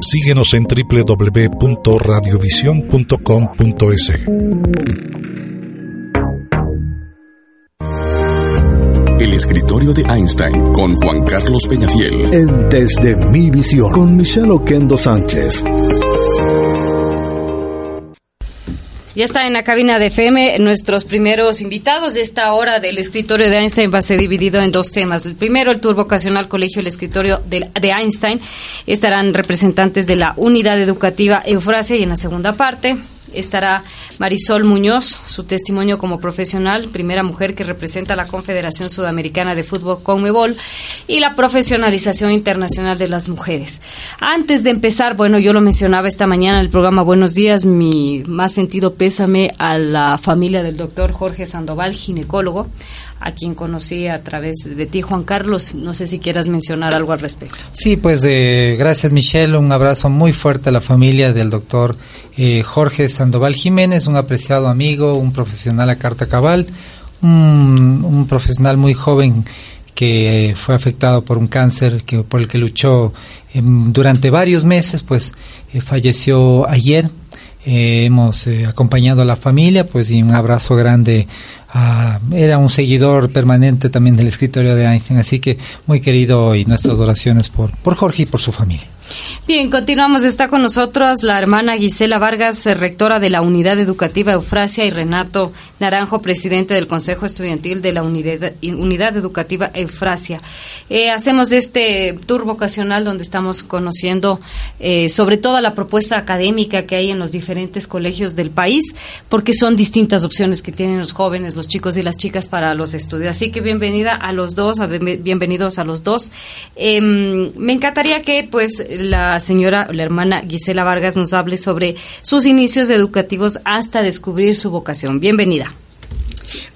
Síguenos en www.radiovision.com.es. El escritorio de Einstein con Juan Carlos Peñafiel. En Desde mi visión con Michelle Oquendo Sánchez. Ya está en la cabina de FM nuestros primeros invitados esta hora del escritorio de Einstein va a ser dividido en dos temas. El primero, el tour vocacional colegio el escritorio de, de Einstein. Estarán representantes de la unidad educativa Eufrasia y en la segunda parte estará Marisol Muñoz, su testimonio como profesional, primera mujer que representa a la Confederación Sudamericana de Fútbol Conmebol y la profesionalización internacional de las mujeres. Antes de empezar, bueno, yo lo mencionaba esta mañana en el programa Buenos Días, mi más sentido pésame a la familia del doctor Jorge Sandoval, ginecólogo, a quien conocí a través de ti, Juan Carlos. No sé si quieras mencionar algo al respecto. Sí, pues eh, gracias Michelle, un abrazo muy fuerte a la familia del doctor eh, Jorge Sandoval Jiménez, un apreciado amigo, un profesional a carta cabal, un, profesional muy joven que eh, fue afectado por un cáncer que, por el que luchó em, durante varios meses, pues falleció ayer. hemos acompañado a la familia, pues y un abrazo grande Ah, era un seguidor permanente también del escritorio de Einstein, así que muy querido y nuestras oraciones por, por Jorge y por su familia. Bien, continuamos. Está con nosotros la hermana Gisela Vargas, eh, rectora de la Unidad Educativa Eufrasia, y Renato Naranjo, presidente del Consejo Estudiantil de la Unidad, Unidad Educativa Eufrasia. Eh, hacemos este tour vocacional donde estamos conociendo eh, sobre toda la propuesta académica que hay en los diferentes colegios del país, porque son distintas opciones que tienen los jóvenes, los chicos y las chicas para los estudios. Así que bienvenida a los dos, bienvenidos a los dos. Em, me encantaría que, pues, la señora, la hermana Gisela Vargas nos hable sobre sus inicios educativos hasta descubrir su vocación. Bienvenida.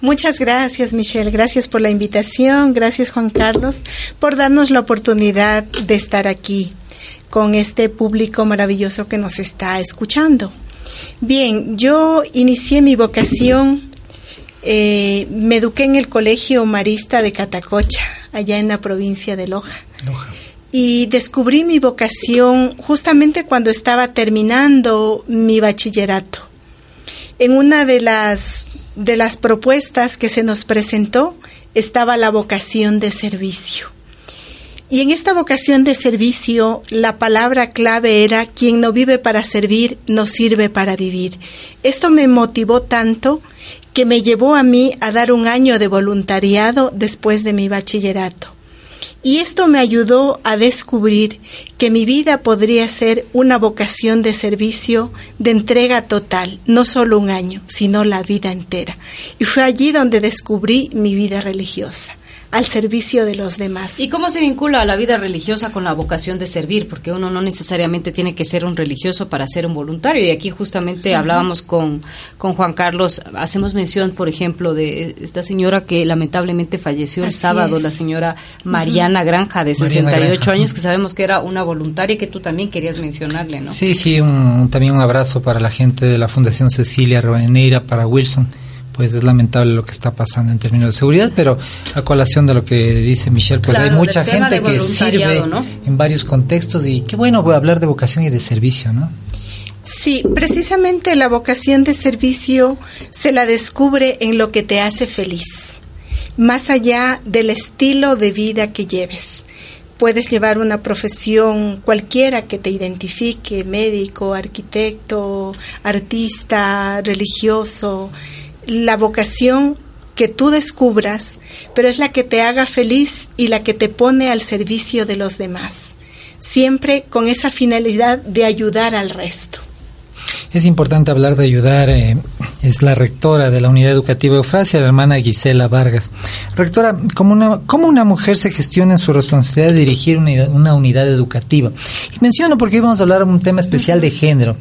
Muchas gracias, Michelle. Gracias por la invitación. Gracias, Juan Carlos, por darnos la oportunidad de estar aquí con este público maravilloso que nos está escuchando. Bien, yo inicié mi vocación, eh, me eduqué en el Colegio Marista de Catacocha, allá en la provincia de Loja. Loja y descubrí mi vocación justamente cuando estaba terminando mi bachillerato. En una de las, de las propuestas que se nos presentó estaba la vocación de servicio. Y en esta vocación de servicio, la palabra clave era, quien no vive para servir, no sirve para vivir. Esto me motivó tanto que me llevó a mí a dar un año de voluntariado después de mi bachillerato. Y esto me ayudó a descubrir que mi vida podría ser una vocación de servicio, de entrega total, no solo un año, sino la vida entera. Y fue allí donde descubrí mi vida religiosa al servicio de los demás. ¿Y cómo se vincula la vida religiosa con la vocación de servir? Porque uno no necesariamente tiene que ser un religioso para ser un voluntario. Y aquí justamente hablábamos con, con Juan Carlos, hacemos mención, por ejemplo, de esta señora que lamentablemente falleció el sábado, la señora Mariana Granja, de 68 años, que sabemos que era una voluntaria que tú también querías mencionarle, ¿no? Sí, sí, un, también un abrazo para la gente de la Fundación Cecilia Roeneira, para Wilson pues es lamentable lo que está pasando en términos de seguridad, pero a colación de lo que dice Michelle, pues hay mucha gente que sirve en varios contextos y qué bueno voy a hablar de vocación y de servicio, ¿no? Sí, precisamente la vocación de servicio se la descubre en lo que te hace feliz, más allá del estilo de vida que lleves. Puedes llevar una profesión cualquiera que te identifique, médico, arquitecto, artista, religioso, la vocación que tú descubras, pero es la que te haga feliz y la que te pone al servicio de los demás, siempre con esa finalidad de ayudar al resto. Es importante hablar de ayudar. Eh, es la rectora de la unidad educativa Eufrasia, la hermana Gisela Vargas. Rectora, ¿cómo una, cómo una mujer se gestiona en su responsabilidad de dirigir una, una unidad educativa? Y menciono porque vamos a hablar de un tema especial de género.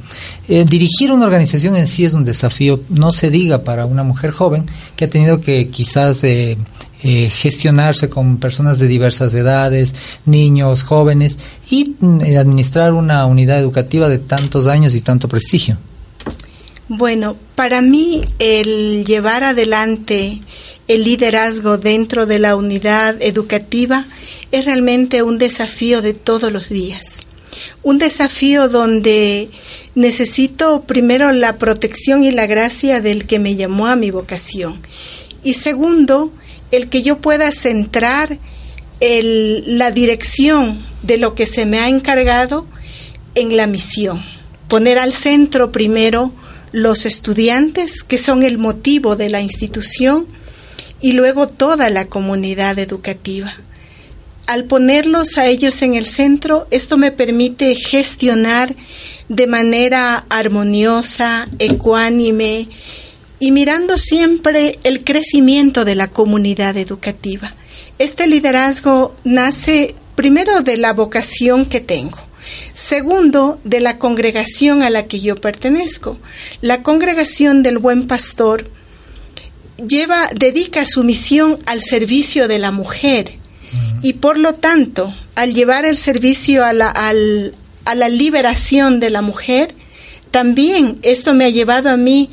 Eh, dirigir una organización en sí es un desafío, no se diga para una mujer joven que ha tenido que quizás eh, eh, gestionarse con personas de diversas edades, niños, jóvenes y mm, administrar una unidad educativa de tantos años y tanto prestigio. Bueno, para mí el llevar adelante el liderazgo dentro de la unidad educativa es realmente un desafío de todos los días. Un desafío donde necesito primero la protección y la gracia del que me llamó a mi vocación. Y segundo, el que yo pueda centrar la dirección de lo que se me ha encargado en la misión. Poner al centro primero los estudiantes, que son el motivo de la institución, y luego toda la comunidad educativa. Al ponerlos a ellos en el centro, esto me permite gestionar de manera armoniosa, ecuánime y mirando siempre el crecimiento de la comunidad educativa. Este liderazgo nace primero de la vocación que tengo Segundo, de la congregación a la que yo pertenezco. La congregación del buen pastor lleva, dedica su misión al servicio de la mujer y por lo tanto, al llevar el servicio a la, a la liberación de la mujer, también esto me ha llevado a mí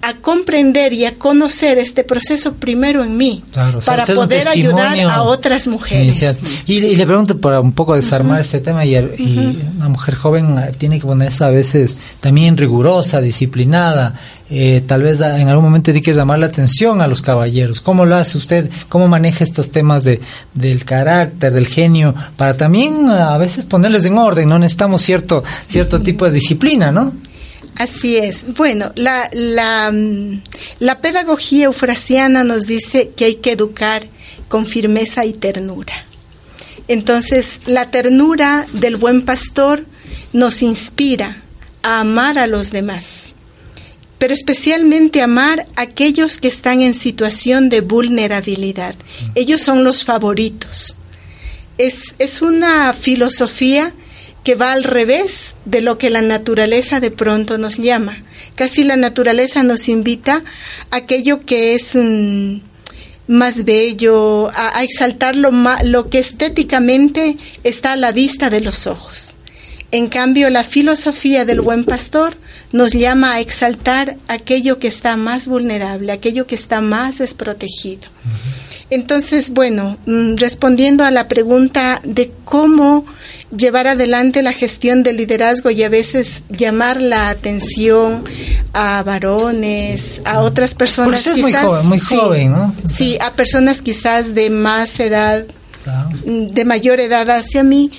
a comprender y a conocer este proceso primero en mí para poder ayudar a otras mujeres. Y, le pregunto para un poco desarmar este tema y, una mujer joven tiene que ponerse a veces también rigurosa, disciplinada, eh, tal vez en algún momento tiene que llamar la atención a los caballeros. ¿Cómo lo hace usted? ¿Cómo maneja estos temas de, del carácter, del genio, para también a veces ponerles en orden? No necesitamos cierto, cierto tipo de disciplina, ¿no? Así es. Bueno, la, la, mm, la pedagogía eufrasiana nos dice que hay que educar con firmeza y ternura. Entonces, la ternura del buen pastor nos inspira a amar a los demás, pero especialmente amar a aquellos que están en situación de vulnerabilidad. Ellos son los favoritos. Es, es una filosofía que va al revés de lo que la naturaleza de pronto nos llama. Casi la naturaleza nos invita a aquello que es mm, más bello, a, exaltar lo, lo que estéticamente está a la vista de los ojos. En cambio, la filosofía del buen pastor nos llama a exaltar aquello que está más vulnerable, aquello que está más desprotegido. Entonces, bueno, mm, respondiendo a la pregunta de cómo llevar adelante la gestión del liderazgo y a veces llamar la atención a varones, a otras personas quizás muy joven, muy joven, ¿no? Sí, a personas quizás de más edad, de mayor edad hacia mí.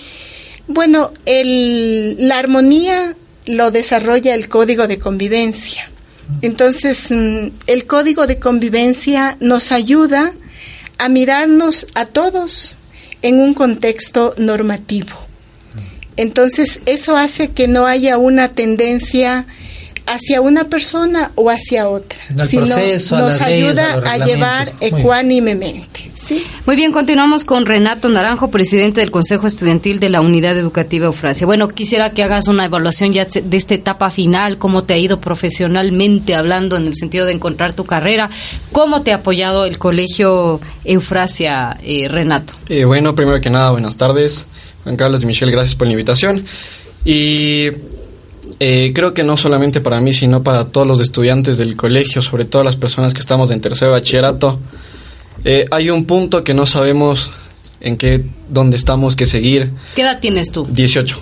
Bueno, el, la armonía lo desarrolla el código de convivencia. Entonces, mm, el código de convivencia nos ayuda a mirarnos a todos en un contexto normativo. Entonces, eso hace que no haya una tendencia hacia una persona o hacia otra, sino nos ayuda a, llevar ecuánimemente. Muy bien, continuamos con Renato Naranjo, presidente del Consejo Estudiantil de la Unidad Educativa Eufrasia. Bueno, quisiera que hagas una evaluación ya de esta etapa final, cómo te ha ido profesionalmente hablando en el sentido de encontrar tu carrera, cómo te ha apoyado el Colegio Eufrasia, eh, Renato. Eh, bueno, primero que nada, buenas tardes. Juan Carlos y Michelle, gracias por la invitación. Y eh, creo que no solamente para mí, sino para todos los estudiantes del colegio, sobre todo las personas que estamos en tercer bachillerato, eh, hay un punto que no sabemos en qué, dónde estamos, que seguir. ¿Qué edad tienes tú? 18.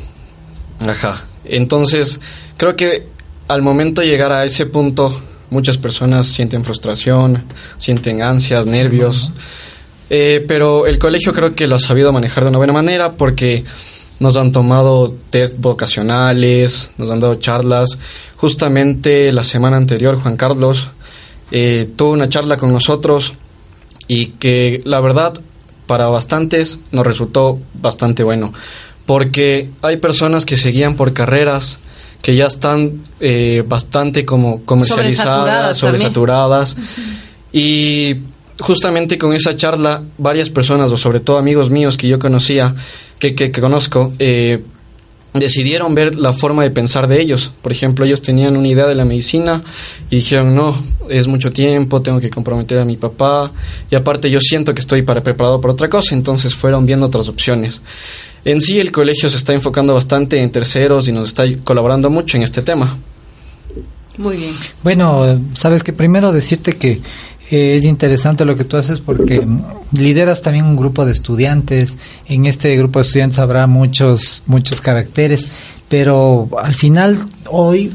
Ajá. Entonces, creo que al momento de llegar a ese punto, muchas personas sienten frustración, sienten ansias, nervios. Eh, pero el colegio creo que lo ha sabido manejar de una buena manera porque nos han tomado test vocacionales, nos han dado charlas. Justamente la semana anterior Juan Carlos eh, tuvo una charla con nosotros y que la verdad para bastantes nos resultó bastante bueno porque hay personas que seguían por carreras que ya están eh, bastante como comercializadas, sobresaturadas. sobresaturadas. Y justamente con esa charla, varias personas, o sobre todo amigos míos que yo conocía, que, que, que conozco, eh, decidieron ver la forma de pensar de ellos. Por ejemplo, ellos tenían una idea de la medicina y dijeron, no, es mucho tiempo, tengo que comprometer a mi papá y aparte yo siento que estoy para preparado para otra cosa, entonces fueron viendo otras opciones. En sí el colegio se está enfocando bastante en terceros y nos está colaborando mucho en este tema. Muy bien. Bueno, sabes que primero decirte que es interesante lo que tú haces porque lideras también un grupo de estudiantes. En este grupo de estudiantes habrá muchos, muchos caracteres, pero al final hoy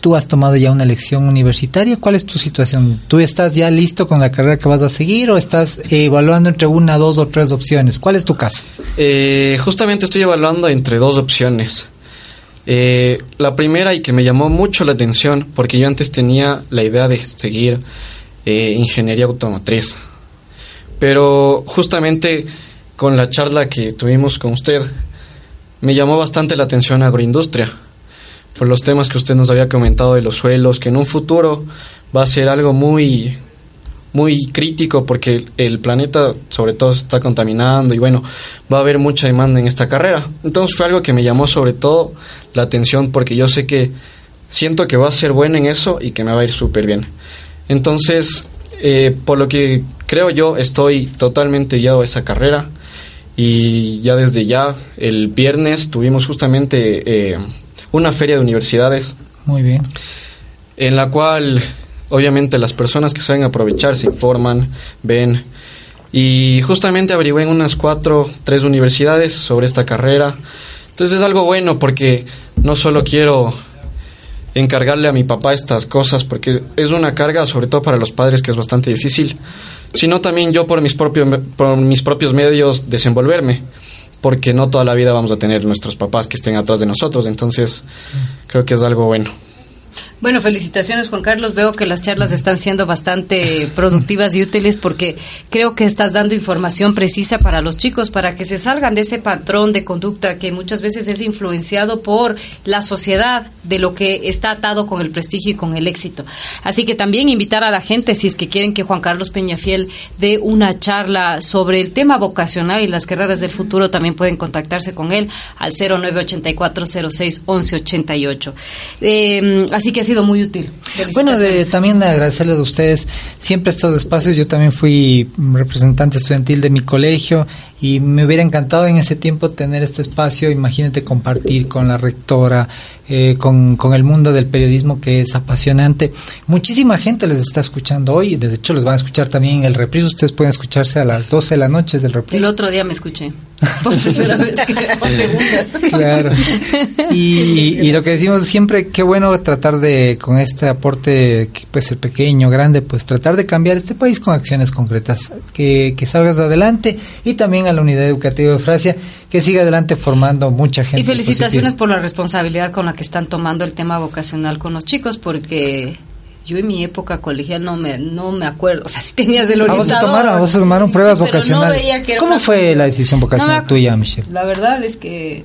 tú has tomado ya una elección universitaria. ¿Cuál es tu situación? ¿Tú estás ya listo con la carrera que vas a seguir o estás evaluando entre una, dos o tres opciones? ¿Cuál es tu caso? Eh, justamente estoy evaluando entre dos opciones. Eh, la primera y que me llamó mucho la atención porque yo antes tenía la idea de seguir eh, ingeniería automotriz. Pero justamente con la charla que tuvimos con usted, me llamó bastante la atención agroindustria, por los temas que usted nos había comentado de los suelos, que en un futuro va a ser algo muy, muy crítico porque el planeta sobre todo se está contaminando y bueno, va a haber mucha demanda en esta carrera. Entonces fue algo que me llamó sobre todo la atención porque yo sé que siento que va a ser buena en eso y que me va a ir súper bien. Entonces, eh, por lo que creo yo, estoy totalmente guiado a esa carrera y ya desde ya, el viernes tuvimos justamente eh, una feria de universidades. Muy bien. En la cual, obviamente, las personas que saben aprovechar se informan, ven. Y justamente averigüé en unas cuatro, tres universidades sobre esta carrera. Entonces es algo bueno porque no solo quiero encargarle a mi papá estas cosas porque es una carga sobre todo para los padres que es bastante difícil, sino también yo por mis propios por mis propios medios desenvolverme, porque no toda la vida vamos a tener nuestros papás que estén atrás de nosotros, entonces creo que es algo bueno. Bueno, felicitaciones Juan Carlos. Veo que las charlas están siendo bastante productivas y útiles porque creo que estás dando información precisa para los chicos, para que se salgan de ese patrón de conducta que muchas veces es influenciado por la sociedad, de lo que está atado con el prestigio y con el éxito. Así que también invitar a la gente, si es que quieren que Juan Carlos Peñafiel dé una charla sobre el tema vocacional y las carreras del futuro, también pueden contactarse con él al 0984 06 1188. Eh, así que así muy útil. Bueno, de, también agradecerles a ustedes siempre estos espacios. Yo también fui representante estudiantil de mi colegio y me hubiera encantado en ese tiempo tener este espacio. Imagínate compartir con la rectora, eh, con, con, el mundo del periodismo que es apasionante. Muchísima gente les está escuchando hoy, de hecho les van a escuchar también en el reprise, ustedes pueden escucharse a las 12 de la noche del reprise. El otro día me escuché, por primera vez, por segunda. Claro. Y, y, lo que decimos siempre, qué bueno tratar de, con este aporte, que puede ser pequeño, grande, pues tratar de cambiar este país con acciones concretas, que, que salgas adelante y también a la unidad educativa de Francia, que siga adelante formando mucha gente. Y felicitaciones por la responsabilidad con la que están tomando el tema vocacional con los chicos, porque yo en mi época colegial no me no me acuerdo, o sea, si tenías el orientador. ¿A vos tomaron, pruebas vocacionales? ¿Cómo fue la decisión vocacional tuya, Michelle? La verdad es que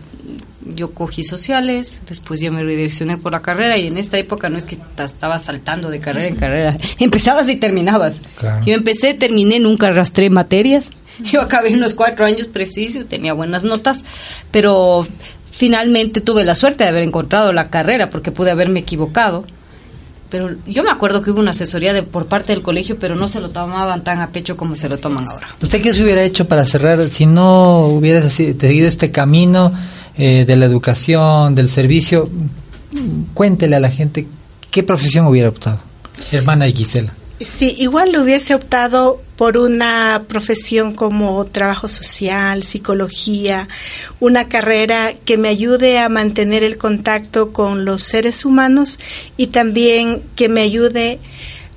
yo cogí sociales, después yo me redireccioné por la carrera y en esta época no es que estaba saltando de carrera en carrera, empezabas y terminabas. Yo empecé, terminé, nunca arrastré materias, yo acabé unos cuatro años precisos, tenía buenas notas, pero finalmente tuve la suerte de haber encontrado la carrera porque pude haberme equivocado. Pero yo me acuerdo que hubo una asesoría de, por parte del colegio, pero no se lo tomaban tan a pecho como se lo toman ahora. ¿Usted qué se hubiera hecho para cerrar si no hubieras seguido este camino eh, de la educación, del servicio? Cuéntele a la gente qué profesión hubiera optado, hermana Gisela. Sí, igual lo hubiese optado por una profesión como trabajo social, psicología, una carrera que me ayude a mantener el contacto con los seres humanos y también que me ayude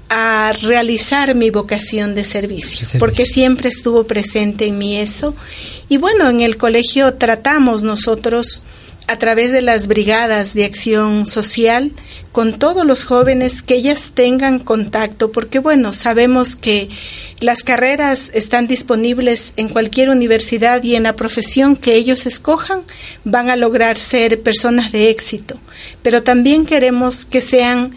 a realizar mi vocación de servicio, porque siempre estuvo presente en mí eso. Y bueno, en el colegio tratamos nosotros a través de las brigadas de acción social con todos los jóvenes que ellas tengan contacto, porque bueno, sabemos que las carreras están disponibles en cualquier universidad y en la profesión que ellos escojan van a lograr ser personas de éxito, pero también queremos que sean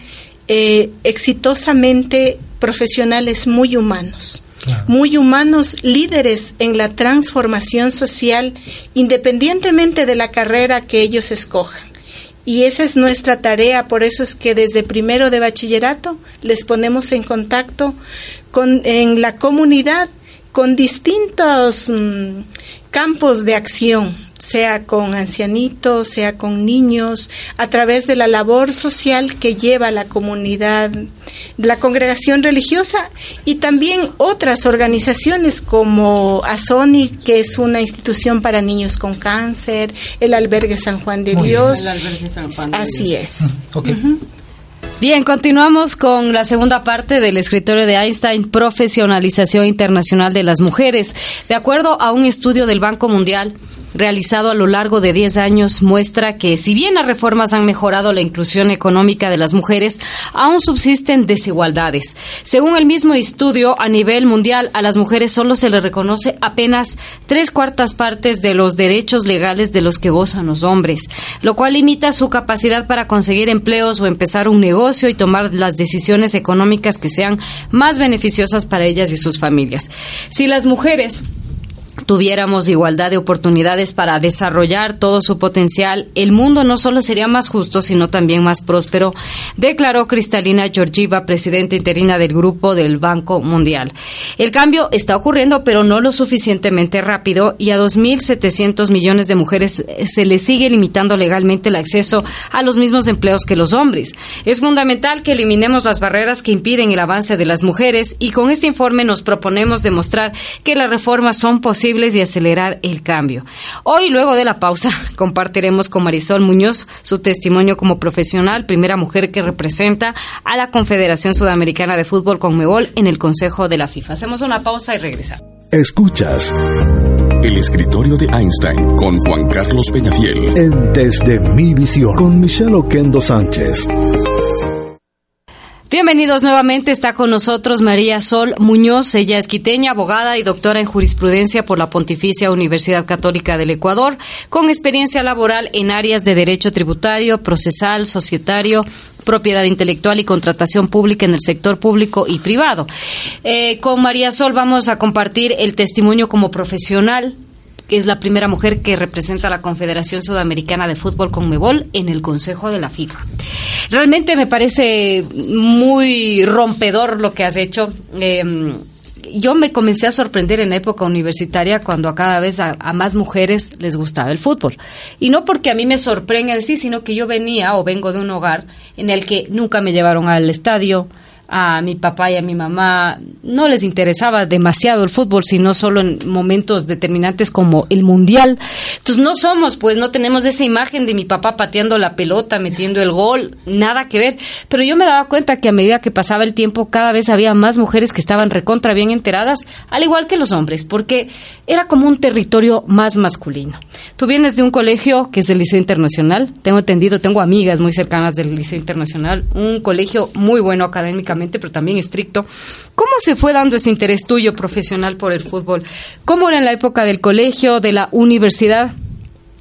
eh, exitosamente profesionales muy humanos. Muy humanos, líderes en la transformación social, independientemente de la carrera que ellos escojan. Y esa es nuestra tarea, por eso es que desde primero de bachillerato les ponemos en contacto con, en la comunidad con distintos mm, campos de acción, sea con ancianitos, sea con niños, a través de la labor social que lleva la comunidad, la congregación religiosa y también otras organizaciones como ASONI, que es una institución para niños con cáncer, el albergue San Juan de Dios. Así es. Mm, Bien, continuamos con la segunda parte del escritorio de Einstein, Profesionalización Internacional de las Mujeres. De acuerdo a un estudio del Banco Mundial, realizado a lo largo de 10 años muestra que si bien las reformas han mejorado la inclusión económica de las mujeres, aún subsisten desigualdades. Según el mismo estudio, a nivel mundial a las mujeres solo se les reconoce apenas tres cuartas partes de los derechos legales de los que gozan los hombres, lo cual limita su capacidad para conseguir empleos o empezar un negocio y tomar las decisiones económicas que sean más beneficiosas para ellas y sus familias. Si las mujeres tuviéramos igualdad de oportunidades para desarrollar todo su potencial, el mundo no solo sería más justo, sino también más próspero, declaró Cristalina Georgieva, presidenta interina del Grupo del Banco Mundial. El cambio está ocurriendo, pero no lo suficientemente rápido, y a 2.700 millones de mujeres se les sigue limitando legalmente el acceso a los mismos empleos que los hombres. Es fundamental que eliminemos las barreras que impiden el avance de las mujeres, y con este informe nos proponemos demostrar que las reformas son posibles y acelerar el cambio. Hoy, luego de la pausa, compartiremos con Marisol Muñoz su testimonio como profesional, primera mujer que representa a la Confederación Sudamericana de Fútbol Conmebol en el Consejo de la FIFA. Hacemos una pausa y regresamos. Escuchas El escritorio de Einstein con Juan Carlos Peñafiel. en Desde mi visión con Michelle Oquendo Sánchez. Bienvenidos nuevamente. Está con nosotros María Sol Muñoz. Ella es quiteña, abogada y doctora en jurisprudencia por la Pontificia Universidad Católica del Ecuador, con experiencia laboral en áreas de derecho tributario, procesal, societario, propiedad intelectual y contratación pública en el sector público y privado. Eh, con María Sol vamos a compartir el testimonio como profesional que es la primera mujer que representa a la Confederación Sudamericana de Fútbol Conmebol en el Consejo de la FIFA. Realmente me parece muy rompedor lo que has hecho. Eh, yo me comencé a sorprender en época universitaria cuando a cada vez a, más mujeres les gustaba el fútbol. Y no porque a mí me sorprenda sí, sino que yo venía o vengo de un hogar en el que nunca me llevaron al estadio, a mi papá y a mi mamá no les interesaba demasiado el fútbol, sino solo en momentos determinantes como el mundial. Entonces no somos, pues no tenemos esa imagen de mi papá pateando la pelota, metiendo el gol, nada que ver. Pero yo me daba cuenta que a medida que pasaba el tiempo, cada vez había más mujeres que estaban recontra bien enteradas, al igual que los hombres, porque era como un territorio más masculino. Tú vienes de un colegio que es el Liceo Internacional, tengo entendido, tengo amigas muy cercanas del Liceo Internacional, un colegio muy bueno académicamente pero también estricto. ¿Cómo se fue dando ese interés tuyo profesional por el fútbol? ¿Cómo era en la época del colegio, de la universidad?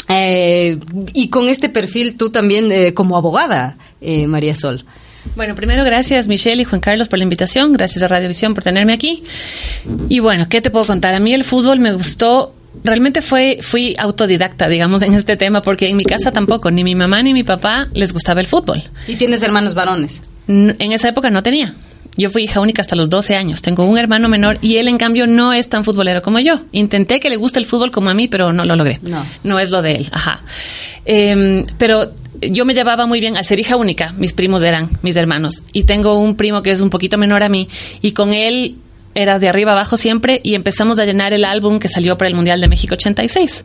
Eh, y con este perfil tú también eh, como abogada, eh, María Sol. Bueno, primero gracias Michelle y Juan Carlos por la invitación, gracias a Radiovisión por tenerme aquí. Y bueno, ¿qué te puedo contar? A mí el fútbol me gustó realmente fue, fui autodidacta, digamos, en este tema, porque en mi casa tampoco, ni mi mamá ni mi papá les gustaba el fútbol. ¿Y tienes hermanos varones? En esa época no tenía. Yo fui hija única hasta los 12 años. Tengo un hermano menor y él, en cambio, no es tan futbolero como yo. Intenté que le guste el fútbol como a mí, pero no lo logré. No. No es lo de él. Ajá. Eh, pero yo me llevaba muy bien al ser hija única. Mis primos eran mis hermanos. Y tengo un primo que es un poquito menor a mí. Y con él era de arriba abajo siempre y empezamos a llenar el álbum que salió para el Mundial de México 86.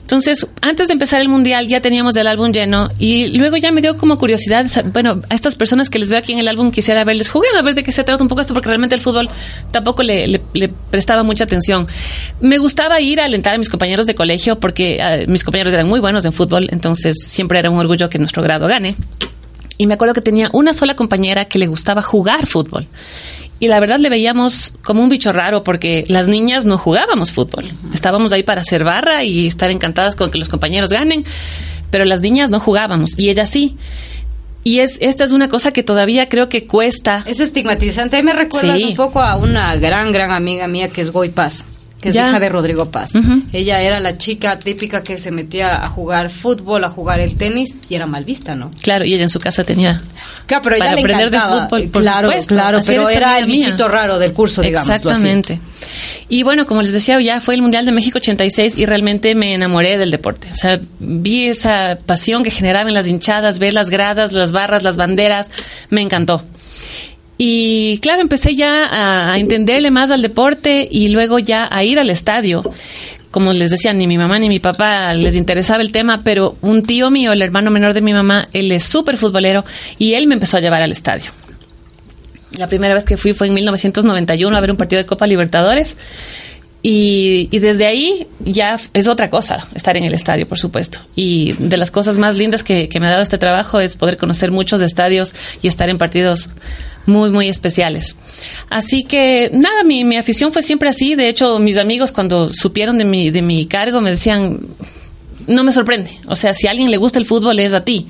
Entonces, antes de empezar el Mundial ya teníamos el álbum lleno y luego ya me dio como curiosidad, bueno, a estas personas que les veo aquí en el álbum quisiera verles jugar, a ver de qué se trata un poco esto, porque realmente el fútbol tampoco le, le, le prestaba mucha atención. Me gustaba ir a alentar a mis compañeros de colegio porque uh, mis compañeros eran muy buenos en fútbol, entonces siempre era un orgullo que nuestro grado gane. Y me acuerdo que tenía una sola compañera que le gustaba jugar fútbol y la verdad le veíamos como un bicho raro porque las niñas no jugábamos fútbol. Estábamos ahí para hacer barra y estar encantadas con que los compañeros ganen, pero las niñas no jugábamos y ella sí. Y es, esta es una cosa que todavía creo que cuesta. Es estigmatizante. Me recuerdas sí. un poco a una gran, gran amiga mía que es Goy Paz que es ya. hija de Rodrigo Paz. Uh -huh. Ella era la chica típica que se metía a jugar fútbol, a jugar el tenis y era mal vista, ¿no? Claro, y ella en su casa tenía claro, pero para ella aprender de fútbol, por claro, supuesto. claro, pero era el bichito raro del curso, digamos. Exactamente. Y bueno, como les decía, ya fue el Mundial de México 86 y realmente me enamoré del deporte. O sea, vi esa pasión que generaba en las hinchadas, ver las gradas, las barras, las banderas, me encantó. Y claro, empecé ya a, entenderle más al deporte y luego ya a ir al estadio. Como les decía, ni mi mamá ni mi papá les interesaba el tema, pero un tío mío, el hermano menor de mi mamá, él es súper futbolero y él me empezó a llevar al estadio. La primera vez que fui fue en 1991 a ver un partido de Copa Libertadores. Y, y, desde ahí ya es otra cosa estar en el estadio, por supuesto. Y de las cosas más lindas que, que me ha dado este trabajo es poder conocer muchos estadios y estar en partidos muy, muy especiales. Así que nada, mi, mi, afición fue siempre así. De hecho, mis amigos cuando supieron de mi, de mi cargo me decían, no me sorprende. O sea, si a alguien le gusta el fútbol es a ti.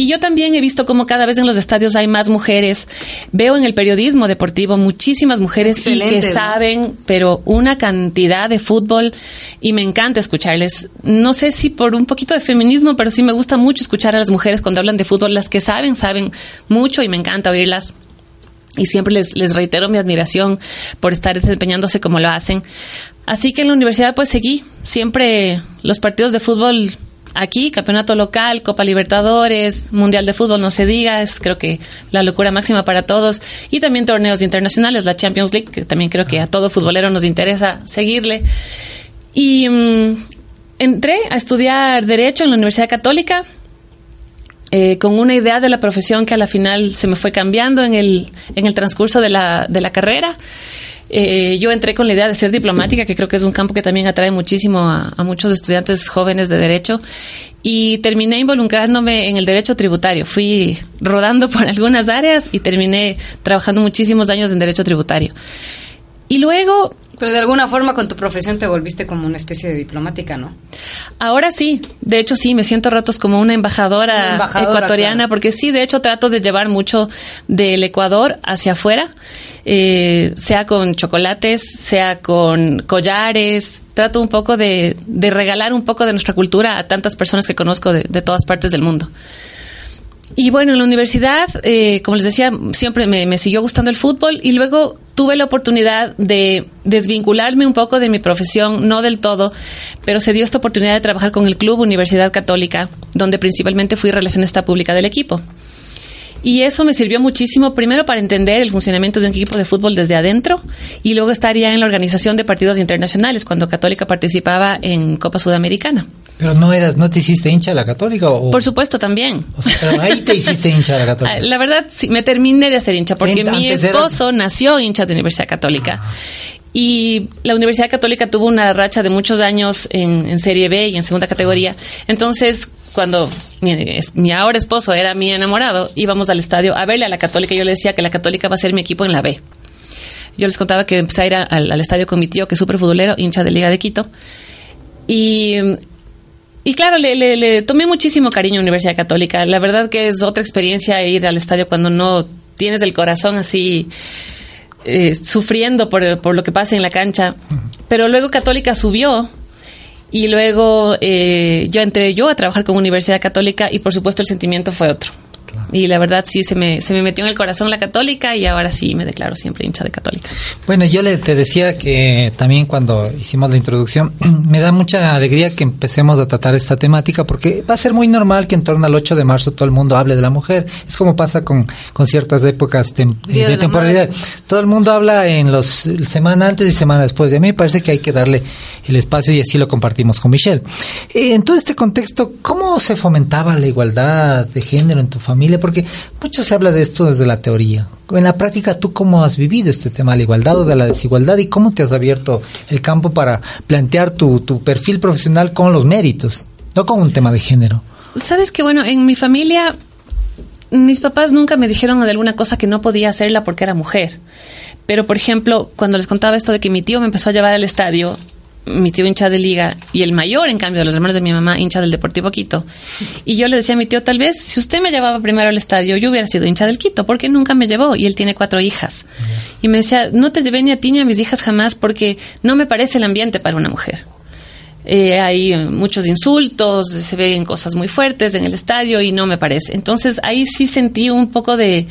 Y yo también he visto cómo cada vez en los estadios hay más mujeres. Veo en el periodismo deportivo muchísimas mujeres y que saben, pero una cantidad de fútbol y me encanta escucharles. No sé si por un poquito de feminismo, pero sí me gusta mucho escuchar a las mujeres cuando hablan de fútbol. Las que saben, saben mucho y me encanta oírlas y siempre les, les, reitero mi admiración por estar desempeñándose como lo hacen. Así que en la universidad pues seguí siempre los partidos de fútbol aquí, campeonato local, Copa Libertadores, Mundial de Fútbol, no se diga, es creo que la locura máxima para todos, y también torneos internacionales, la Champions League, que también creo que a todo futbolero nos interesa seguirle. Y um, entré a estudiar Derecho en la Universidad Católica, eh, con una idea de la profesión que a la final se me fue cambiando en el, en el transcurso de la, de la carrera. Eh, yo entré con la idea de ser diplomática, que creo que es un campo que también atrae muchísimo a, a, muchos estudiantes jóvenes de derecho, y terminé involucrándome en el derecho tributario. Fui rodando por algunas áreas y terminé trabajando muchísimos años en derecho tributario. Y luego pero de alguna forma con tu profesión te volviste como una especie de diplomática, ¿no? Ahora sí, de hecho sí, me siento ratos como una embajadora, una embajadora ecuatoriana, claro. porque sí, de hecho trato de llevar mucho del Ecuador hacia afuera, eh, sea con chocolates, sea con collares, trato un poco de, de, regalar un poco de nuestra cultura a tantas personas que conozco de, de todas partes del mundo. Y bueno, en la universidad, eh, como les decía, siempre me, me, siguió gustando el fútbol y luego tuve la oportunidad de desvincularme un poco de mi profesión, no del todo, pero se dio esta oportunidad de trabajar con el Club Universidad Católica, donde principalmente fui relacionista pública del equipo. Y eso me sirvió muchísimo, primero para entender el funcionamiento de un equipo de fútbol desde adentro y luego estar ya en la organización de partidos internacionales cuando Católica participaba en Copa Sudamericana. Pero no eras, no te hiciste hincha de la Católica o Por supuesto también. O sea, pero ahí te hiciste hincha de la Católica. La verdad sí, me terminé de hacer hincha porque mi esposo eras... nació hincha de Universidad Católica. Ah. Y la Universidad Católica tuvo una racha de muchos años en, en Serie B y en segunda categoría. Entonces, cuando mi, mi, ahora esposo era mi enamorado, íbamos al estadio a verle a la Católica. Yo le decía que la Católica va a ser mi equipo en la B. Yo les contaba que empecé a ir a, al, al, estadio con mi tío, que es súper futbolero, hincha de Liga de Quito. Y, y claro, le, le, le, tomé muchísimo cariño a Universidad Católica. La verdad que es otra experiencia ir al estadio cuando no tienes el corazón así eh, sufriendo por, por, lo que pasa en la cancha. Pero luego Católica subió y luego eh, yo entré yo a trabajar con Universidad Católica y por supuesto el sentimiento fue otro. Y la verdad sí se me, se me metió en el corazón la católica y ahora sí me declaro siempre hincha de católica. Bueno, yo le, te decía que también cuando hicimos la introducción, me da mucha alegría que empecemos a tratar esta temática porque va a ser muy normal que en torno al 8 de marzo todo el mundo hable de la mujer. Es como pasa con, con ciertas épocas tem- Día de de temporalidad. Todo el mundo habla en los semana antes y semana después. Y a mí me parece que hay que darle el espacio y así lo compartimos con Michelle. Eh, en todo este contexto, ¿cómo se fomentaba la igualdad de género en tu familia? Porque mucho se habla de esto desde la teoría. En la práctica, ¿tú cómo has vivido este tema de la igualdad o de la desigualdad y cómo te has abierto el campo para plantear tu, tu perfil profesional con los méritos, no con un tema de género? Sabes que bueno, en mi familia mis papás nunca me dijeron de alguna cosa que no podía hacerla porque era mujer. Pero por ejemplo, cuando les contaba esto de que mi tío me empezó a llevar al estadio, mi tío hincha de liga y el mayor, en cambio, de los hermanos de mi mamá, hincha del Deportivo Quito. Y yo le decía a mi tío, tal vez si usted me llevaba primero al estadio, yo hubiera sido hincha del Quito, porque nunca me llevó y él tiene cuatro hijas. Y me decía, no te llevé ni a ti ni a mis hijas jamás porque no me parece el ambiente para una mujer. Eh, hay muchos insultos, se ven cosas muy fuertes en el estadio y no me parece. Entonces ahí sí sentí un poco de,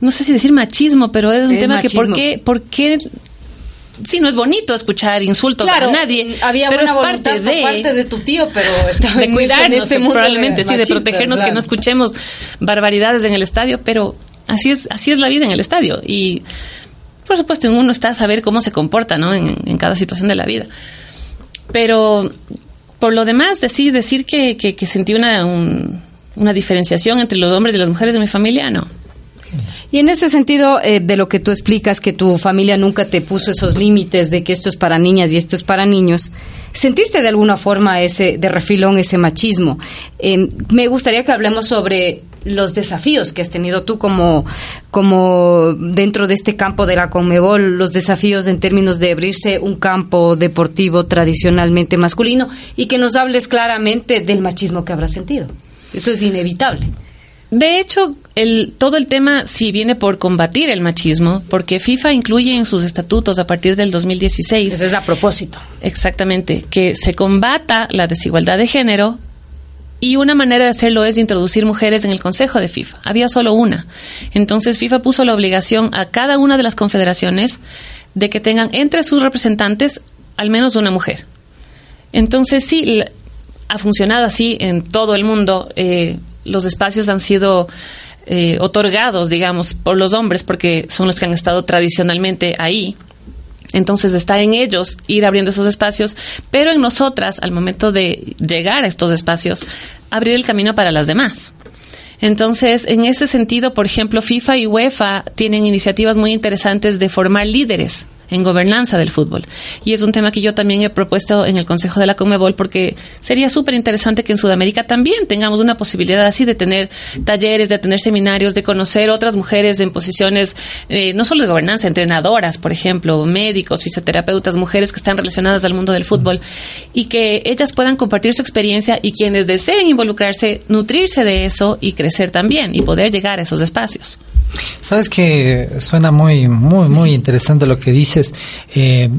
no sé si decir machismo, pero es un es tema que por qué, por qué, sí, no es bonito escuchar insultos Claro, a nadie, había pero buena es parte por de, parte de tu tío, pero de en cuidarnos, en este mundo probablemente, sí, de protegernos, que no escuchemos barbaridades en el estadio, pero así es, así es la vida en el estadio. Y por supuesto, uno está a saber cómo se comporta, ¿no? En, en cada situación de la vida. Pero por lo demás, decir, decir que, que, que sentí una, un- una diferenciación entre los hombres y las mujeres de mi familia, no. Y en ese sentido, eh, de lo que tú explicas, que tu familia nunca te puso esos límites de que esto es para niñas y esto es para niños, ¿sentiste de alguna forma ese, de refilón, ese machismo? Eh, me gustaría que hablemos sobre los desafíos que has tenido tú como, como dentro de este campo de la Conmebol, los desafíos en términos de abrirse un campo deportivo tradicionalmente masculino y que nos hables claramente del machismo que habrás sentido. Eso es inevitable. De hecho, el, todo el tema sí viene por combatir el machismo, porque FIFA incluye en sus estatutos a partir del 2016 Eso es a propósito. Exactamente, que se combata la desigualdad de género y una manera de hacerlo es introducir mujeres en el Consejo de FIFA. Había solo una. Entonces FIFA puso la obligación a cada una de las confederaciones de que tengan entre sus representantes al menos una mujer. Entonces sí, ha funcionado así en todo el mundo. Eh, los espacios han sido eh, otorgados, digamos, por los hombres porque son los que han estado tradicionalmente ahí. Entonces está en ellos ir abriendo esos espacios, pero en nosotras, al momento de llegar a estos espacios, abrir el camino para las demás. Entonces, en ese sentido, por ejemplo, FIFA y UEFA tienen iniciativas muy interesantes de formar líderes en gobernanza del fútbol. Y es un tema que yo también he propuesto en el Consejo de la Conmebol porque sería súper interesante que en Sudamérica también tengamos una posibilidad así de tener talleres, de tener seminarios, de conocer otras mujeres en posiciones eh, no solo de gobernanza, entrenadoras, por ejemplo, médicos, fisioterapeutas, mujeres que están relacionadas al mundo del fútbol y que ellas puedan compartir su experiencia y quienes deseen involucrarse, nutrirse de eso y crecer también y poder llegar a esos espacios. Sabes que suena muy, muy, muy interesante lo que Eh,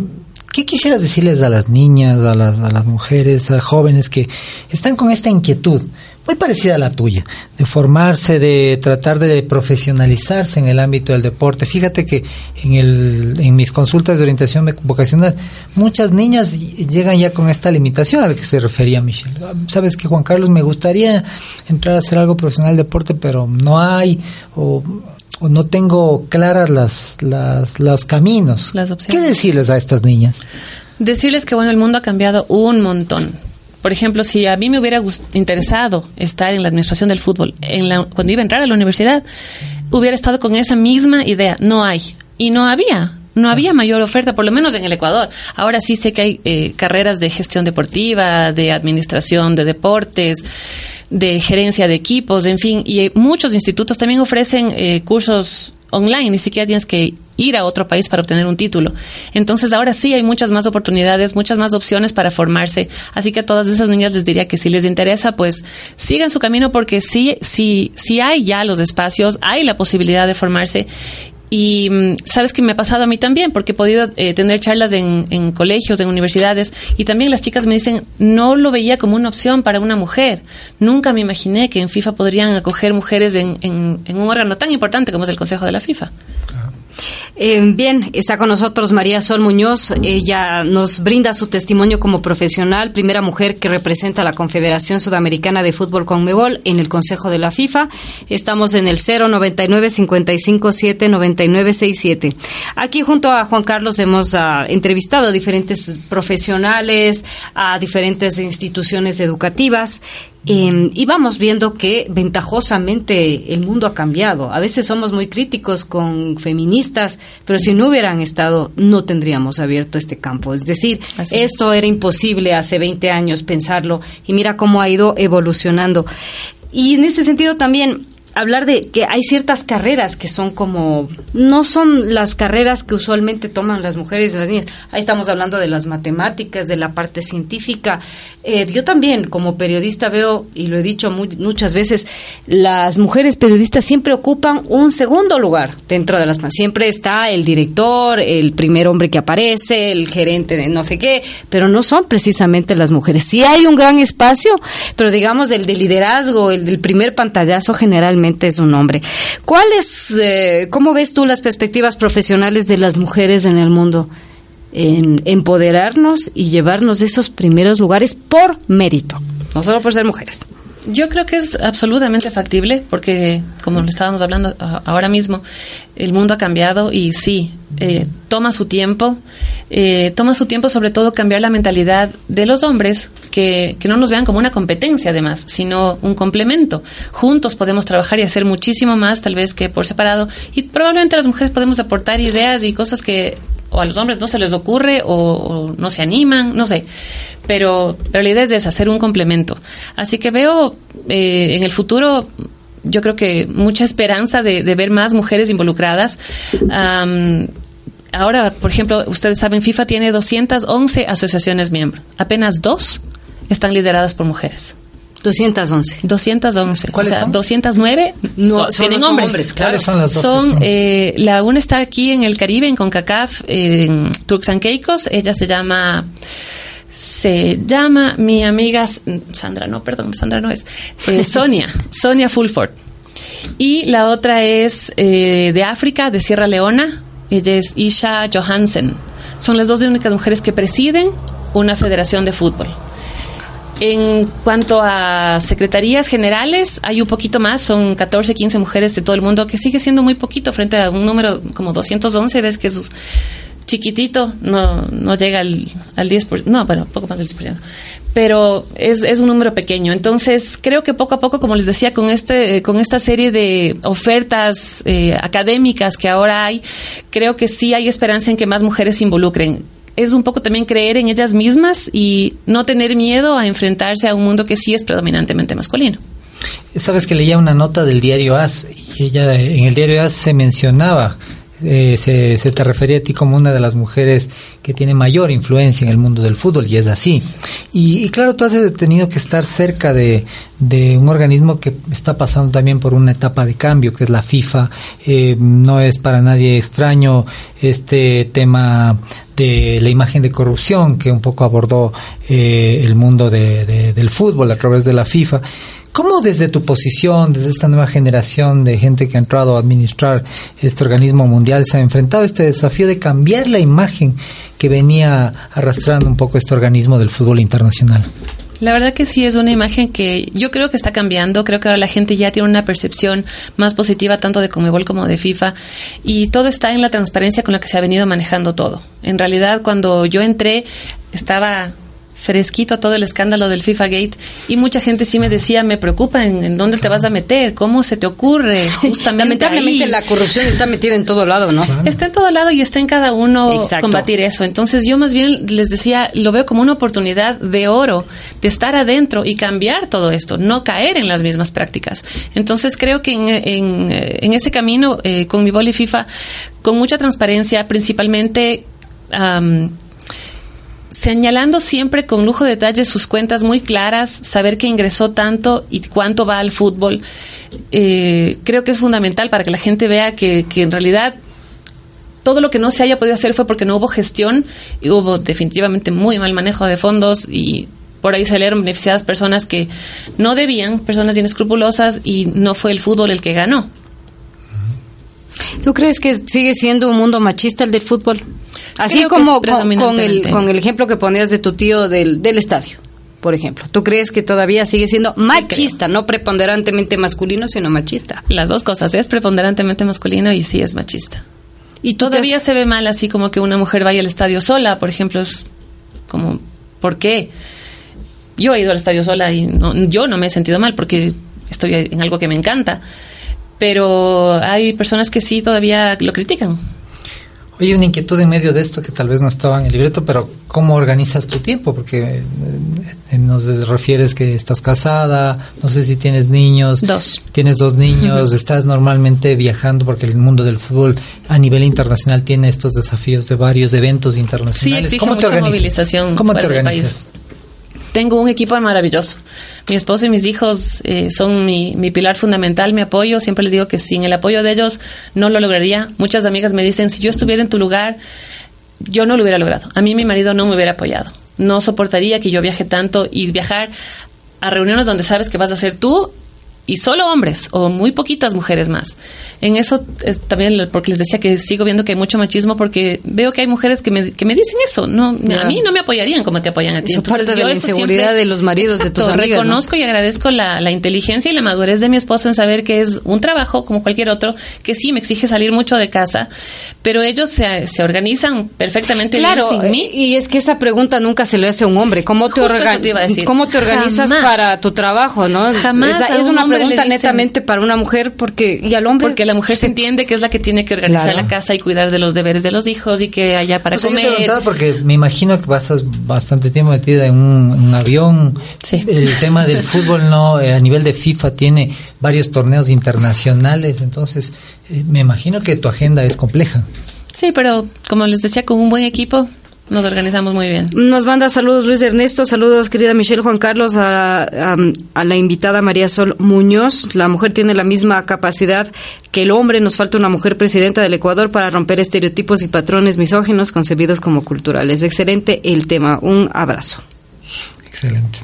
¿Qué quisieras decirles a las niñas, a las, a las mujeres, a jóvenes que están con esta inquietud, muy parecida a la tuya, de formarse, de tratar de profesionalizarse en el ámbito del deporte? Fíjate que en, el, en mis consultas de orientación vocacional, muchas niñas llegan ya con esta limitación a la que se refería Michelle. Sabes que Juan Carlos, me gustaría entrar a hacer algo profesional de deporte, pero no hay, o o no tengo claras las, las los caminos. Las opciones. ¿Qué decirles a estas niñas? Decirles que bueno, el mundo ha cambiado un montón. Por ejemplo, si a mí me hubiera interesado estar en la administración del fútbol, en la, cuando iba a entrar a la universidad, hubiera estado con esa misma idea. No hay. Y no había. No había mayor oferta, por lo menos en el Ecuador. Ahora sí sé que hay eh, carreras de gestión deportiva, de administración de deportes, de gerencia de equipos, en fin. Y eh, muchos institutos también ofrecen eh, cursos online, ni siquiera tienes que ir a otro país para obtener un título. Entonces ahora sí hay muchas más oportunidades, muchas más opciones para formarse. Así que a todas esas niñas les diría que si les interesa, pues sigan su camino porque sí, sí, sí hay ya los espacios, hay la posibilidad de formarse Y mm, sabes que me ha pasado a mí también, porque he podido eh, tener charlas en, en, colegios, en universidades, y también las chicas me dicen, no lo veía como una opción para una mujer. Nunca me imaginé que en FIFA podrían acoger mujeres en, en, en un órgano tan importante como es el Consejo de la FIFA. Eh, bien, está con nosotros María Sol Muñoz. Ella nos brinda su testimonio como profesional, primera mujer que representa a la Confederación Sudamericana de Fútbol Conmebol en el Consejo de la FIFA. Estamos en el 099 557 9967. Aquí junto a Juan Carlos hemos uh, entrevistado a diferentes profesionales, a diferentes instituciones educativas eh, y vamos viendo que ventajosamente el mundo ha cambiado. A veces somos muy críticos con feministas, pero si no hubieran estado, no tendríamos abierto este campo. Es decir, Así esto es. era imposible hace 20 años pensarlo y mira cómo ha ido evolucionando. Y en ese sentido también hablar de que hay ciertas carreras que son como no son las carreras que usualmente toman las mujeres y las niñas. Ahí estamos hablando de las matemáticas, de la parte científica. Eh, yo también como periodista veo y lo he dicho muchas veces, las mujeres periodistas siempre ocupan un segundo lugar dentro de las siempre está el director, el primer hombre que aparece, el gerente de no sé qué, pero no son precisamente las mujeres. Sí hay un gran espacio, pero digamos el de liderazgo, el del primer pantallazo generalmente es un hombre. ¿Cuál es, eh, cómo ves tú las perspectivas profesionales de las mujeres en el mundo? En empoderarnos y llevarnos esos primeros lugares por mérito, no solo por ser mujeres. Yo creo que es absolutamente factible porque, como lo estábamos hablando ahora mismo, el mundo ha cambiado y sí, eh, toma su tiempo, eh, toma su tiempo sobre todo cambiar la mentalidad de los hombres, que, que, no nos vean como una competencia además, sino un complemento. Juntos podemos trabajar y hacer muchísimo más tal vez que por separado y probablemente las mujeres podemos aportar ideas y cosas que o a los hombres no se les ocurre o, no se animan, no sé. Pero, pero la idea es deshacer un complemento. Así que veo eh, en el futuro yo creo que mucha esperanza de, ver más mujeres involucradas. Ahora, por ejemplo, ustedes saben, FIFA tiene 211 asociaciones miembros. Apenas dos están lideradas por mujeres. 211. 211. ¿Cuáles o sea, son? 209 No, son, tienen son hombres. hombres, claro. ¿Cuáles son las dos? Son, que son? eh, la una está aquí en el Caribe, en CONCACAF, en Turks and Caicos. Ella se llama se llama mi amiga Sandra, no, perdón, Sandra no es, eh, Sonia, Sonia Fulford. Y la otra es eh, de África, de Sierra Leona, ella es Isha Johansen. Son las dos únicas mujeres que presiden una federación de fútbol. En cuanto a secretarías generales, hay un poquito más, son 14, 15 mujeres de todo el mundo, que sigue siendo muy poquito frente a un número como 211, ves que es chiquitito, no, no llega al, al 10%, no, bueno, poco más del 10%, pero es, es un número pequeño. Entonces, creo que poco a poco, como les decía, con, este, con esta serie de ofertas eh, académicas que ahora hay, creo que sí hay esperanza en que más mujeres se involucren es un poco también creer en ellas mismas y no tener miedo a enfrentarse a un mundo que sí es predominantemente masculino. Sabes que leía una nota del diario AS y ella en el diario AS se mencionaba eh, se, te refería a ti como una de las mujeres que tiene mayor influencia en el mundo del fútbol y es así. Y, y claro, tú has tenido que estar cerca de, un organismo que está pasando también por una etapa de cambio, que es la FIFA. Eh, no es para nadie extraño este tema de la imagen de corrupción que un poco abordó eh, el mundo de, del fútbol a través de la FIFA. ¿Cómo desde tu posición, desde esta nueva generación de gente que ha entrado a administrar este organismo mundial, se ha enfrentado a este desafío de cambiar la imagen que venía arrastrando un poco este organismo del fútbol internacional? La verdad que sí es una imagen que yo creo que está cambiando. Creo que ahora la gente ya tiene una percepción más positiva tanto de Comebol como de FIFA y todo está en la transparencia con la que se ha venido manejando todo. En realidad, cuando yo entré estaba fresquito todo el escándalo del FIFA Gate y mucha gente sí me decía, me preocupa en, en dónde te vas a meter, cómo se te ocurre, justamente Lamentablemente ahí. la corrupción está metida en todo lado, ¿no? Claro. Está en todo lado y está en cada uno Exacto. combatir eso. Entonces yo más bien les decía, lo veo como una oportunidad de oro de estar adentro y cambiar todo esto, no caer en las mismas prácticas. Entonces creo que en, en, en ese camino eh, con mi boli FIFA, con mucha transparencia, principalmente... Um, señalando siempre con lujo de detalle sus cuentas muy claras, saber que ingresó tanto y cuánto va al fútbol, eh, creo que es fundamental para que la gente vea que, que en realidad todo lo que no se haya podido hacer fue porque no hubo gestión y hubo definitivamente muy mal manejo de fondos y por ahí salieron beneficiadas personas que no debían, personas inescrupulosas y no fue el fútbol el que ganó. ¿Tú crees que sigue siendo un mundo machista el del fútbol? Así Creo como con, con el, con el ejemplo que ponías de tu tío del, del estadio, por ejemplo. ¿Tú crees que todavía sigue siendo machista, no preponderantemente masculino, sino machista? Las dos cosas, es preponderantemente masculino y sí es machista. Y Todavía has- se ve mal así como que una mujer vaya al estadio sola, por ejemplo, es como, ¿por qué? Yo he ido al estadio sola y no- yo no me he sentido mal porque estoy en algo que me encanta, pero hay personas que sí todavía lo critican. Oye, una inquietud en medio de esto que tal vez no estaba en el libreto, pero ¿cómo organizas tu tiempo? Porque eh, nos refieres que estás casada, no sé si tienes niños. Dos. Tienes dos niños, estás normalmente viajando porque el mundo del fútbol a nivel internacional tiene estos desafíos de varios eventos internacionales. exige ¿Cómo te mucha organizas? movilización ¿Cómo te organizas? Tengo un equipo maravilloso. Mi esposo y mis hijos eh, son mi, mi pilar fundamental, mi apoyo. Siempre les digo que sin el apoyo de ellos no lo lograría. Muchas amigas me dicen, si yo estuviera en tu lugar, yo no lo hubiera logrado. A mí mi marido no me hubiera apoyado. No soportaría que yo viaje tanto y viajar a reuniones donde sabes que vas a ser tú y solo hombres o muy poquitas mujeres más. En eso es también porque les decía que sigo viendo que hay mucho machismo porque veo que hay mujeres que me, que me dicen eso. No, Ya. a mí no me apoyarían como te apoyan a ti. Eso parte de la inseguridad de los maridos de tus amigas, ¿no? Reconozco y agradezco la, la inteligencia y la madurez de mi esposo en saber que es un trabajo como cualquier otro, que sí me exige salir mucho de casa, pero ellos se, se organizan perfectamente bien Claro, sin mí. y es que esa pregunta nunca se le hace a un hombre. ¿Cómo te, te iba a decir. ¿cómo te organizas Jamás. para tu trabajo? no Jamás Es, una pregunta dicen- netamente para una mujer porque y al hombre Porque la mujer se entiende que es la que tiene que organizar Claro. la casa y cuidar de los deberes de los hijos y que haya para O sea, yo te comer. preguntaba porque me imagino que pasas bastante tiempo metida en un, en un avión. Sí. El tema del fútbol no eh, a nivel de FIFA tiene varios torneos internacionales, entonces eh, me imagino que tu agenda es compleja. Sí, pero como les decía, con un buen equipo nos organizamos muy bien. Nos manda saludos Luis Ernesto, saludos querida Michelle Juan Carlos, a, a- a la invitada María Sol Muñoz. La mujer tiene la misma capacidad que el hombre. Nos falta una mujer presidenta del Ecuador para romper estereotipos y patrones misóginos concebidos como culturales. Excelente el tema. Un abrazo. Excelente.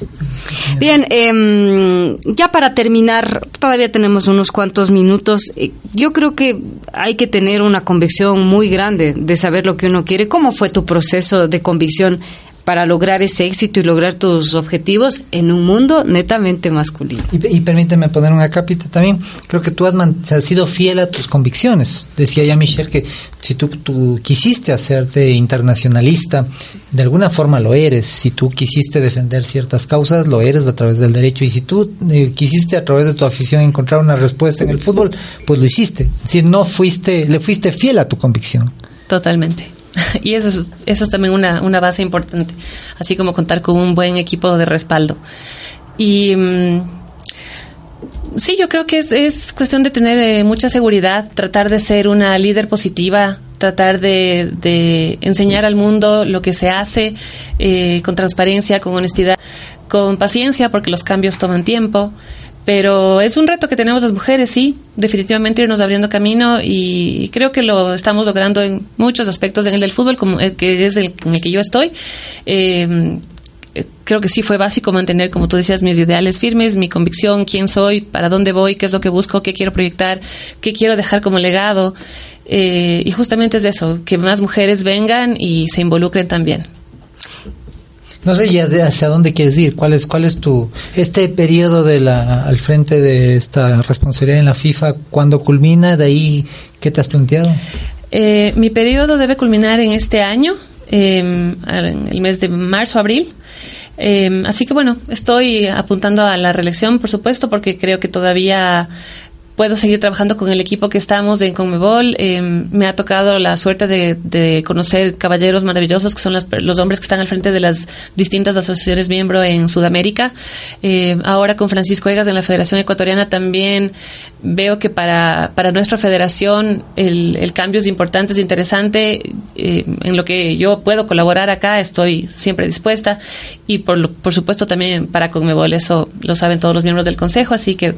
Bien, em, ya para terminar, todavía tenemos unos cuantos minutos. Eh, Yo creo que hay que tener una convicción muy grande de saber lo que uno quiere. ¿Cómo fue tu proceso de convicción para lograr ese éxito y lograr tus objetivos en un mundo netamente masculino? Y, y permíteme poner una cápita también. Creo que tú has, man- has sido fiel a tus convicciones. Decía ya Michelle que si tú, tú quisiste hacerte internacionalista, de alguna forma lo eres. Si tú quisiste defender ciertas causas, lo eres a través del derecho. Y si tú eh, quisiste a través de tu afición encontrar una respuesta en el fútbol, pues lo hiciste. Es decir, no fuiste, le fuiste fiel a tu convicción. Totalmente. Y eso es, eso es también una, una base importante, así como contar con un buen equipo de respaldo. Y mm, sí, yo creo que es, es cuestión de tener eh, mucha seguridad, tratar de ser una líder positiva, tratar de, de enseñar al mundo lo que se hace eh, con transparencia, con honestidad, con paciencia, porque los cambios toman tiempo. Pero es un reto que tenemos las mujeres, sí, definitivamente irnos abriendo camino y creo que lo estamos logrando en muchos aspectos en el del fútbol, como el que es el, en el que yo estoy. Eh, eh, creo que sí fue básico mantener, como tú decías, mis ideales firmes, mi convicción, quién soy, para dónde voy, qué es lo que busco, qué quiero proyectar, qué quiero dejar como legado. Eh, y justamente es eso, que más mujeres vengan y se involucren también. No sé ya hacia dónde quieres ir, cuál es cuál es tu este periodo de la al frente de esta responsabilidad en la FIFA, cuándo culmina, de ahí qué te has planteado? Eh, mi periodo debe culminar en este año, eh, en el mes de marzo, abril. Eh, así que bueno, estoy apuntando a la reelección, por supuesto, porque creo que todavía puedo seguir trabajando con el equipo que estamos en Conmebol. Eh, me ha tocado la suerte de, conocer caballeros maravillosos que son las- los hombres que están al frente de las distintas asociaciones miembro en Sudamérica. Eh, ahora con Francisco Egas en la Federación Ecuatoriana también veo que para, para nuestra federación el, el cambio es importante, es interesante. Eh, en lo que yo puedo colaborar acá estoy siempre dispuesta y por, por supuesto también para Conmebol eso lo saben todos los miembros del Consejo, así que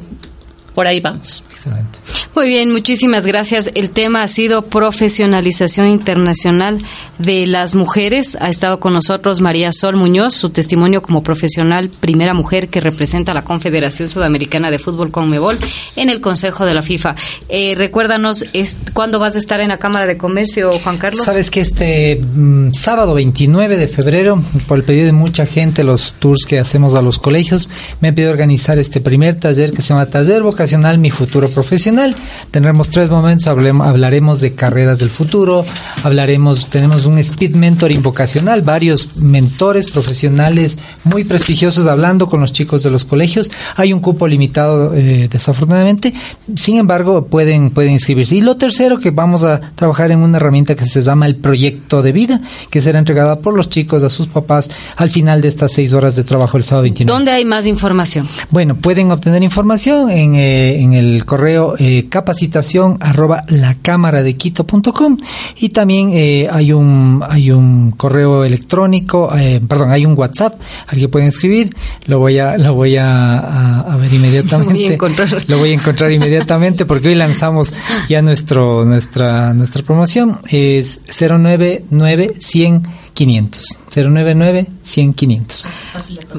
por ahí vamos. Excelente. Muy bien, muchísimas gracias. El tema ha sido profesionalización internacional de las mujeres. Ha estado con nosotros María Sol Muñoz, su testimonio como profesional, primera mujer que representa a la Confederación Sudamericana de Fútbol Conmebol en el Consejo de la FIFA. Eh, recuérdanos, es, ¿cuándo vas a estar en la Cámara de Comercio, Juan Carlos? Sabes que este mm, sábado 29 de febrero, por el pedido de mucha gente, los tours que hacemos a los colegios, me han pedido organizar este primer taller que se llama Taller Vocacional Mi Futuro Profesional. Tendremos tres momentos, hablem- hablaremos de carreras del futuro, hablaremos, tenemos un speed mentoring vocacional, varios mentores profesionales muy prestigiosos hablando con los chicos de los colegios. Hay un cupo limitado, eh, desafortunadamente, sin embargo, pueden, pueden inscribirse. Y lo tercero, que vamos a trabajar en una herramienta que se llama el proyecto de vida, que será entregada por los chicos a sus papás al final de estas seis horas de trabajo el sábado 29. ¿Dónde hay más información? Bueno, pueden obtener información en, eh, en el correo eh, capacitación arroba lacamaradequito.com y también eh, hay un hay un correo electrónico, eh, perdón, hay un WhatsApp al que pueden escribir. Lo voy a lo voy a, a- a ver inmediatamente. Lo voy a encontrar. Lo voy a encontrar inmediatamente porque hoy lanzamos ya nuestro nuestra nuestra promoción es 099 100 500 099 100 500.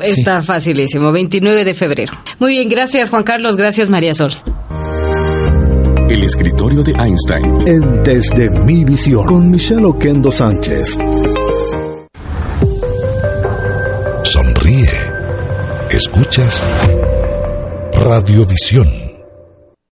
Está facilísimo, 29 de febrero. Muy bien, gracias Juan Carlos, gracias María Sol. El escritorio de Einstein. En Desde mi visión con Michelle Oquendo Sánchez. Sonríe. Escuchas Radiovisión.